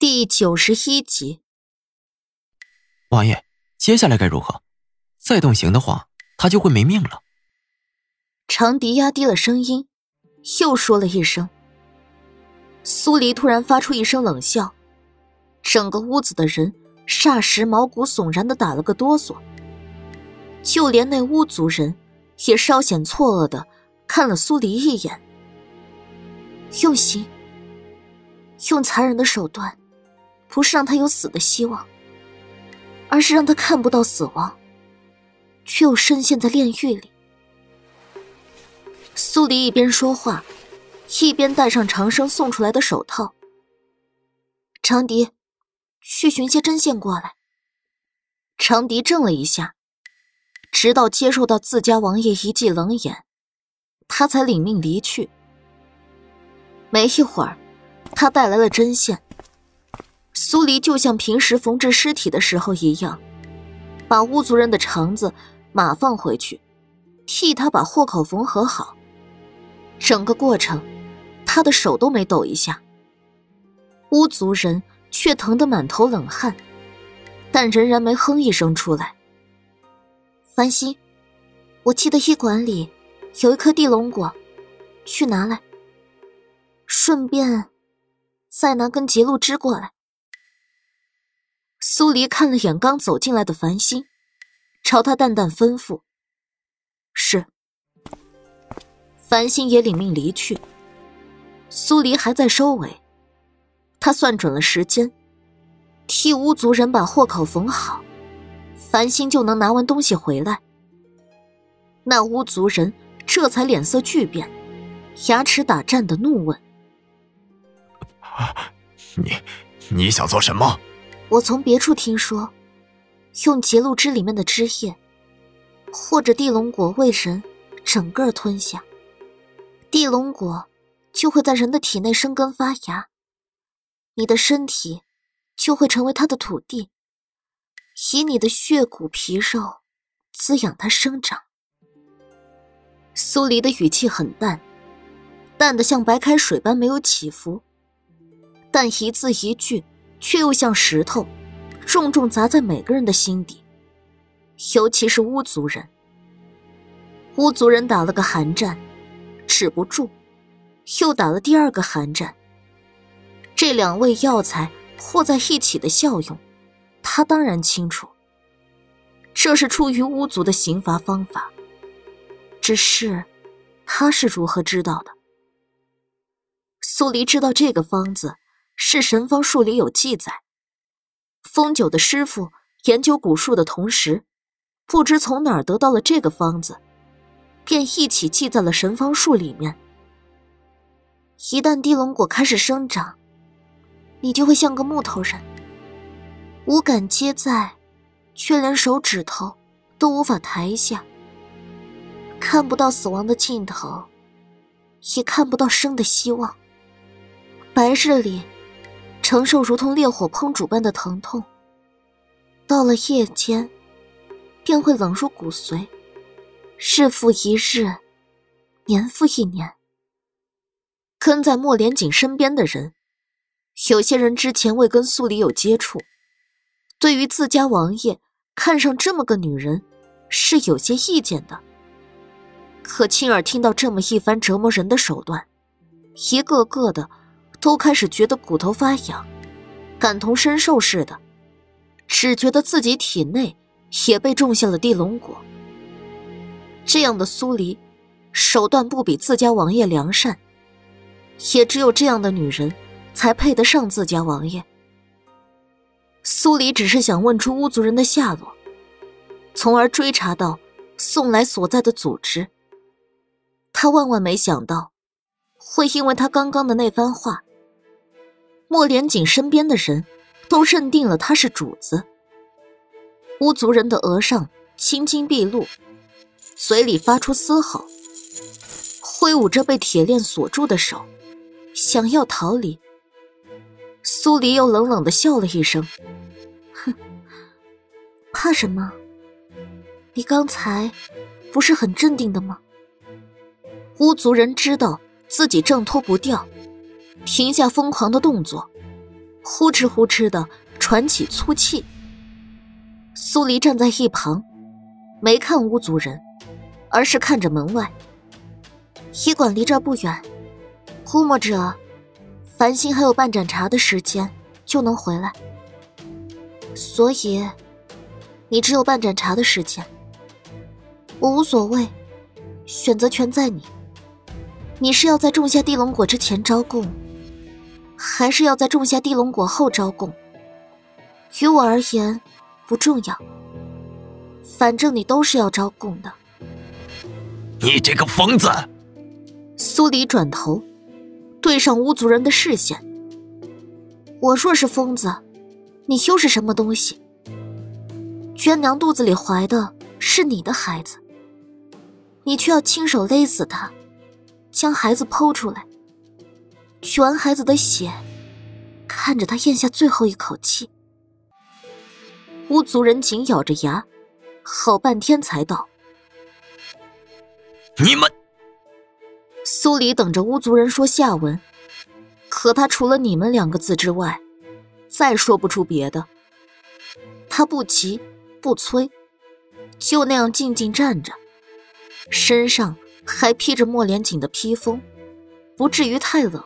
第九十一集，王爷，接下来该如何？再动刑的话，他就会没命了。长笛压低了声音，又说了一声。苏黎突然发出一声冷笑，整个屋子的人霎时毛骨悚然的打了个哆嗦，就连那巫族人也稍显错愕的看了苏黎一眼。用刑，用残忍的手段。不是让他有死的希望，而是让他看不到死亡，却又深陷在炼狱里。苏黎一边说话，一边戴上长生送出来的手套。长笛，去寻些针线过来。长笛怔了一下，直到接受到自家王爷一记冷眼，他才领命离去。没一会儿，他带来了针线。苏黎就像平时缝制尸体的时候一样，把巫族人的肠子码放回去，替他把豁口缝合好。整个过程，他的手都没抖一下。巫族人却疼得满头冷汗，但仍然没哼一声出来。繁星，我记得医馆里有一颗地龙果，去拿来。顺便，再拿根极露枝过来。苏黎看了眼刚走进来的繁星，朝他淡淡吩咐：“是。”繁星也领命离去。苏黎还在收尾，他算准了时间，替巫族人把豁口缝好，繁星就能拿完东西回来。那巫族人这才脸色巨变，牙齿打颤的怒问：“你，你想做什么？”我从别处听说，用结露枝里面的汁液，或者地龙果喂人，整个吞下，地龙果就会在人的体内生根发芽，你的身体就会成为它的土地，以你的血骨皮肉滋养它生长。苏黎的语气很淡，淡的像白开水般没有起伏，但一字一句。却又像石头，重重砸在每个人的心底，尤其是巫族人。巫族人打了个寒战，止不住，又打了第二个寒战。这两味药材和在一起的效用，他当然清楚。这是出于巫族的刑罚方法，只是他是如何知道的？苏黎知道这个方子。是神方术里有记载，风九的师傅研究蛊术的同时，不知从哪儿得到了这个方子，便一起记在了神方术里面。一旦地龙果开始生长，你就会像个木头人，五感皆在，却连手指头都无法抬一下，看不到死亡的尽头，也看不到生的希望。白日里。承受如同烈火烹煮般的疼痛，到了夜间，便会冷入骨髓，日复一日，年复一年。跟在莫连锦身边的人，有些人之前未跟苏黎有接触，对于自家王爷看上这么个女人，是有些意见的。可亲耳听到这么一番折磨人的手段，一个个的。都开始觉得骨头发痒，感同身受似的，只觉得自己体内也被种下了地龙果。这样的苏黎，手段不比自家王爷良善，也只有这样的女人，才配得上自家王爷。苏黎只是想问出巫族人的下落，从而追查到送来所在的组织。他万万没想到，会因为他刚刚的那番话。莫连锦身边的人都认定了他是主子。巫族人的额上青筋毕露，嘴里发出嘶吼，挥舞着被铁链锁住的手，想要逃离。苏黎又冷冷的笑了一声：“哼，怕什么？你刚才不是很镇定的吗？”巫族人知道自己挣脱不掉。停下疯狂的动作，呼哧呼哧的喘起粗气。苏黎站在一旁，没看巫族人，而是看着门外。医馆离这不远，估摸着繁星还有半盏茶的时间就能回来，所以你只有半盏茶的时间。我无所谓，选择权在你。你是要在种下地龙果之前招供，还是要在种下地龙果后招供？于我而言，不重要。反正你都是要招供的。你这个疯子！苏黎转头，对上巫族人的视线。我若是疯子，你又是什么东西？娟娘肚子里怀的是你的孩子，你却要亲手勒死他。将孩子剖出来，取完孩子的血，看着他咽下最后一口气。巫族人紧咬着牙，好半天才道：“你们。”苏黎等着巫族人说下文，可他除了“你们”两个字之外，再说不出别的。他不急不催，就那样静静站着，身上。还披着莫连锦的披风，不至于太冷。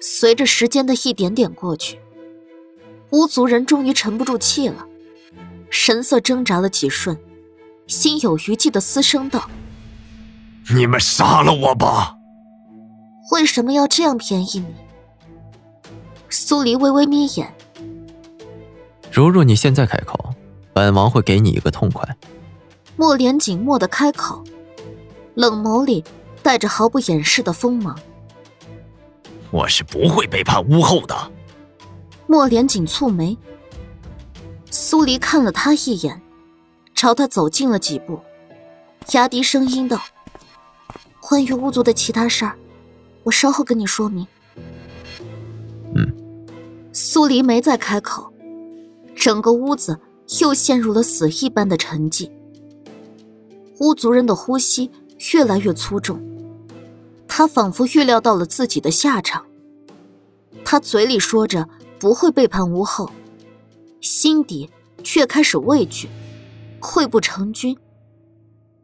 随着时间的一点点过去，巫族人终于沉不住气了，神色挣扎了几瞬，心有余悸的嘶声道：“你们杀了我吧！”为什么要这样便宜你？苏黎微微眯眼。如若你现在开口，本王会给你一个痛快。莫连锦默的开口。冷眸里带着毫不掩饰的锋芒。我是不会背叛巫后的。莫连锦蹙眉。苏黎看了他一眼，朝他走近了几步，压低声音道：“关于巫族的其他事儿，我稍后跟你说明。”嗯。苏黎没再开口，整个屋子又陷入了死一般的沉寂。巫族人的呼吸。越来越粗重，他仿佛预料到了自己的下场。他嘴里说着不会背叛吴后，心底却开始畏惧，溃不成军。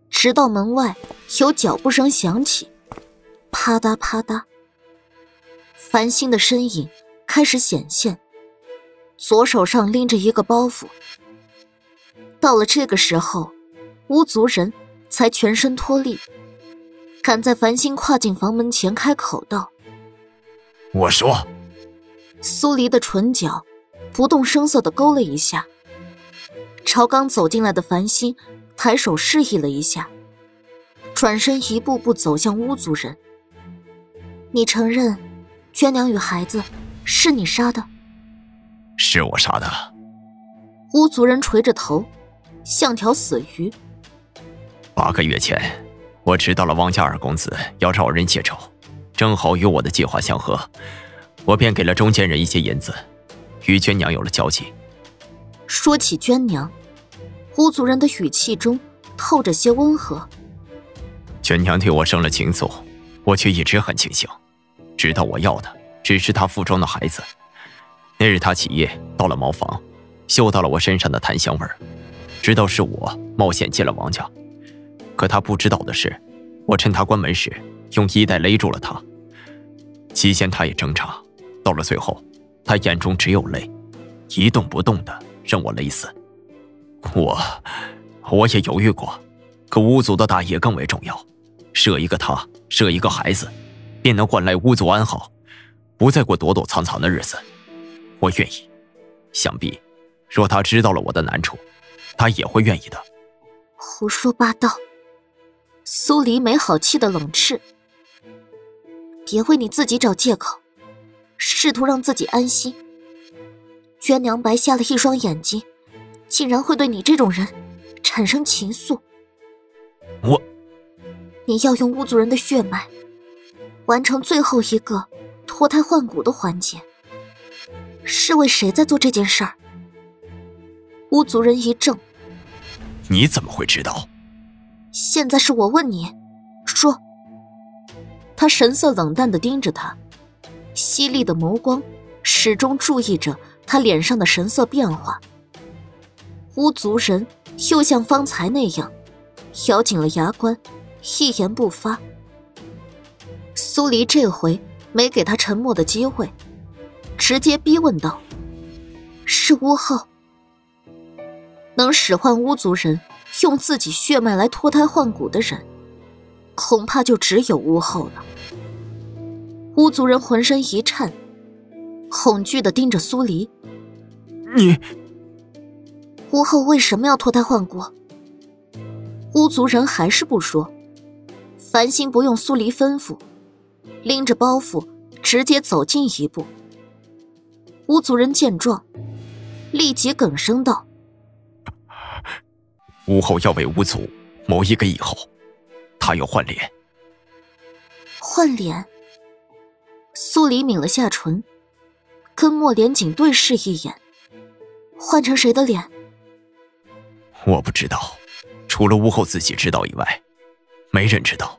直到门外有脚步声响起，啪嗒啪嗒，繁星的身影开始显现，左手上拎着一个包袱。到了这个时候，巫族人。才全身脱力，赶在繁星跨进房门前开口道：“我说。”苏黎的唇角不动声色的勾了一下，朝刚走进来的繁星抬手示意了一下，转身一步步走向巫族人。你承认，娟娘与孩子是你杀的？是我杀的。巫族人垂着头，像条死鱼。八个月前，我知道了汪家二公子要找人结仇，正好与我的计划相合，我便给了中间人一些银子，与娟娘有了交集。说起娟娘，巫族人的语气中透着些温和。娟娘对我生了情愫，我却一直很清醒，知道我要的只是她腹中的孩子。那日她起夜到了茅房，嗅到了我身上的檀香味儿，知道是我冒险进了王家。可他不知道的是，我趁他关门时，用衣带勒住了他。期间他也挣扎，到了最后，他眼中只有泪，一动不动的任我勒死。我，我也犹豫过，可巫族的大业更为重要，射一个他，射一个孩子，便能换来巫族安好，不再过躲躲藏藏的日子。我愿意，想必，若他知道了我的难处，他也会愿意的。胡说八道。苏黎没好气的冷斥：“别为你自己找借口，试图让自己安心。娟娘白瞎了一双眼睛，竟然会对你这种人产生情愫。我，你要用巫族人的血脉，完成最后一个脱胎换骨的环节。是为谁在做这件事儿？”巫族人一怔：“你怎么会知道？”现在是我问你，说。他神色冷淡的盯着他，犀利的眸光始终注意着他脸上的神色变化。巫族人又像方才那样，咬紧了牙关，一言不发。苏黎这回没给他沉默的机会，直接逼问道：“是巫后？能使唤巫族人用自己血脉来脱胎换骨的人，恐怕就只有巫后了。”巫族人浑身一颤，恐惧的盯着苏黎：“你……”巫后为什么要脱胎换骨？巫族人还是不说。繁星不用苏黎吩咐，拎着包袱直接走近一步。巫族人见状，立即哽声道：“巫后要为巫族谋一个以后，他要换脸。”换脸？苏黎抿了下唇，跟莫连锦对视一眼，换成谁的脸？我不知道，除了巫后自己知道以外，没人知道。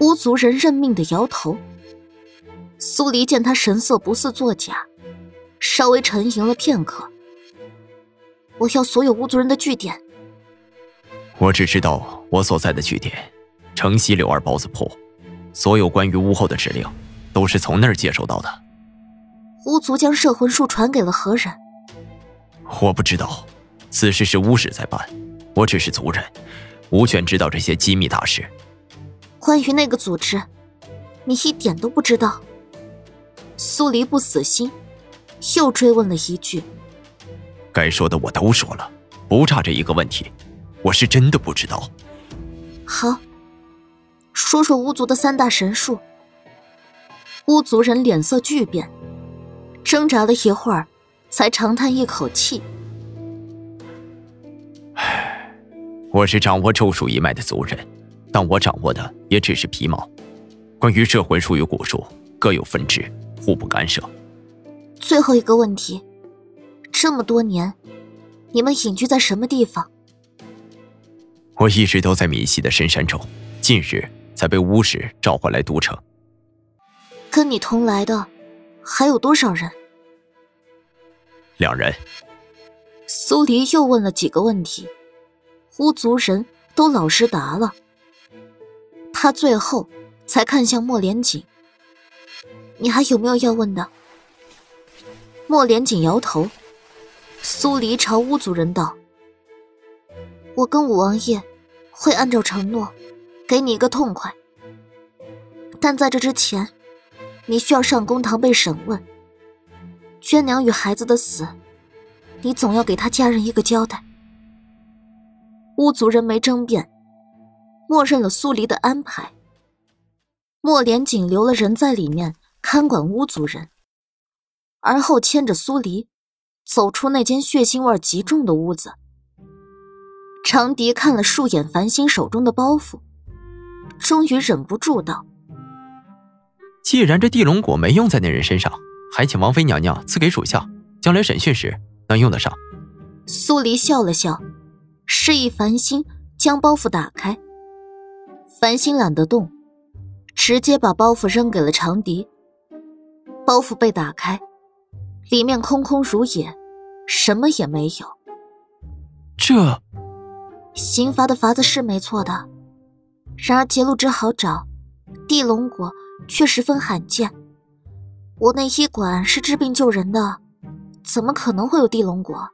巫族人认命的摇头。苏黎见他神色不似作假，稍微沉吟了片刻。我要所有巫族人的据点。我只知道我所在的据点，城西柳二包子铺，所有关于巫后的指令，都是从那儿接收到的。巫族将摄魂术传给了何人？我不知道，此事是巫使在办。我只是族人，无权知道这些机密大事。关于那个组织，你一点都不知道。苏黎不死心，又追问了一句：“该说的我都说了，不差这一个问题。我是真的不知道。”好，说说巫族的三大神术。巫族人脸色巨变，挣扎了一会儿，才长叹一口气。唉我是掌握咒术一脉的族人，但我掌握的也只是皮毛。关于摄魂术与蛊术，各有分支，互不干涉。最后一个问题，这么多年，你们隐居在什么地方？我一直都在闽西的深山中，近日才被巫使召唤来都城。跟你同来的还有多少人？两人。苏黎又问了几个问题。巫族人都老实答了，他最后才看向莫连锦：“你还有没有要问的？”莫连锦摇头。苏黎朝巫族人道：“我跟五王爷会按照承诺，给你一个痛快。但在这之前，你需要上公堂被审问。娟娘与孩子的死，你总要给他家人一个交代。”巫族人没争辩，默认了苏黎的安排。莫连锦留了人在里面看管巫族人，而后牵着苏黎走出那间血腥味极重的屋子。长笛看了数眼繁星手中的包袱，终于忍不住道：“既然这地龙果没用在那人身上，还请王妃娘娘赐给属下，将来审讯时能用得上。”苏黎笑了笑。示意繁星将包袱打开。繁星懒得动，直接把包袱扔给了长笛。包袱被打开，里面空空如也，什么也没有。这刑罚的法子是没错的，然而劫路之好找，地龙果却十分罕见。我那医馆是治病救人的，怎么可能会有地龙果？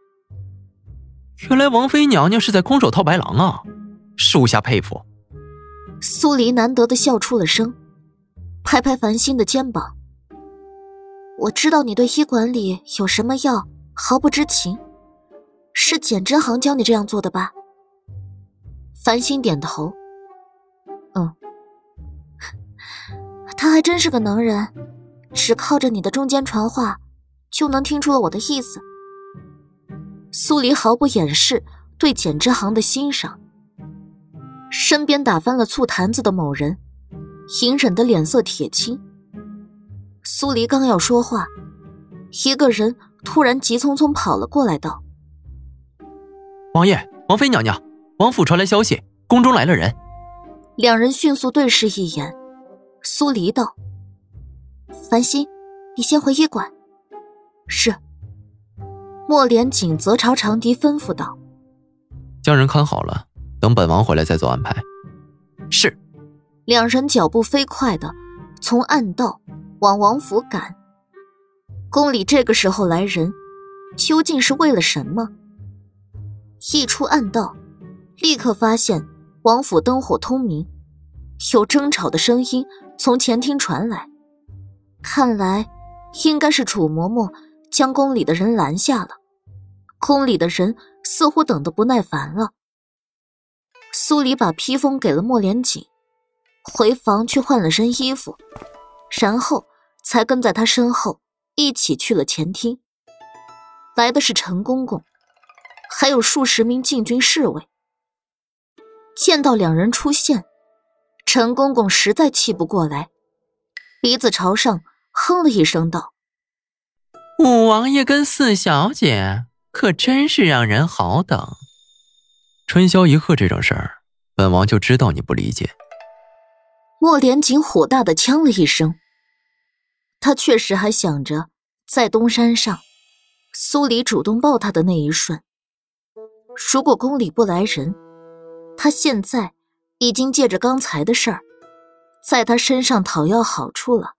原来王妃娘娘是在空手套白狼啊，属下佩服。苏黎难得的笑出了声，拍拍繁星的肩膀。我知道你对医馆里有什么药毫不知情，是简之行教你这样做的吧？繁星点头。嗯，他还真是个能人，只靠着你的中间传话，就能听出了我的意思。苏黎毫不掩饰对简之行的欣赏。身边打翻了醋坛子的某人，隐忍的脸色铁青。苏黎刚要说话，一个人突然急匆匆跑了过来，道：“王爷，王妃娘娘，王府传来消息，宫中来了人。”两人迅速对视一眼。苏黎道：“繁星，你先回医馆。”是。莫连锦则朝长笛吩咐道：“将人看好了，等本王回来再做安排。”是。两人脚步飞快的从暗道往王府赶。宫里这个时候来人，究竟是为了什么？一出暗道，立刻发现王府灯火通明，有争吵的声音从前厅传来。看来，应该是楚嬷嬷将宫里的人拦下了。宫里的人似乎等得不耐烦了。苏黎把披风给了莫连锦，回房去换了身衣服，然后才跟在他身后一起去了前厅。来的是陈公公，还有数十名禁军侍卫。见到两人出现，陈公公实在气不过来，鼻子朝上。哼了一声，道：“五王爷跟四小姐可真是让人好等。春宵一刻这种事儿，本王就知道你不理解。”莫连锦火大的呛了一声。他确实还想着在东山上，苏黎主动抱他的那一瞬，如果宫里不来人，他现在已经借着刚才的事儿，在他身上讨要好处了。